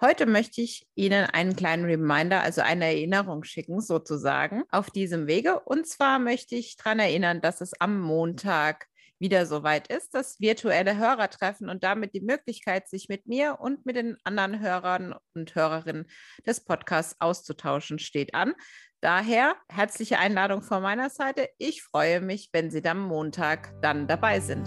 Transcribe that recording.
Heute möchte ich Ihnen einen kleinen Reminder, also eine Erinnerung schicken, sozusagen, auf diesem Wege. Und zwar möchte ich daran erinnern, dass es am Montag wieder soweit ist, das virtuelle Hörertreffen und damit die Möglichkeit, sich mit mir und mit den anderen Hörern und Hörerinnen des Podcasts auszutauschen, steht an. Daher herzliche Einladung von meiner Seite. Ich freue mich, wenn Sie am Montag dann dabei sind.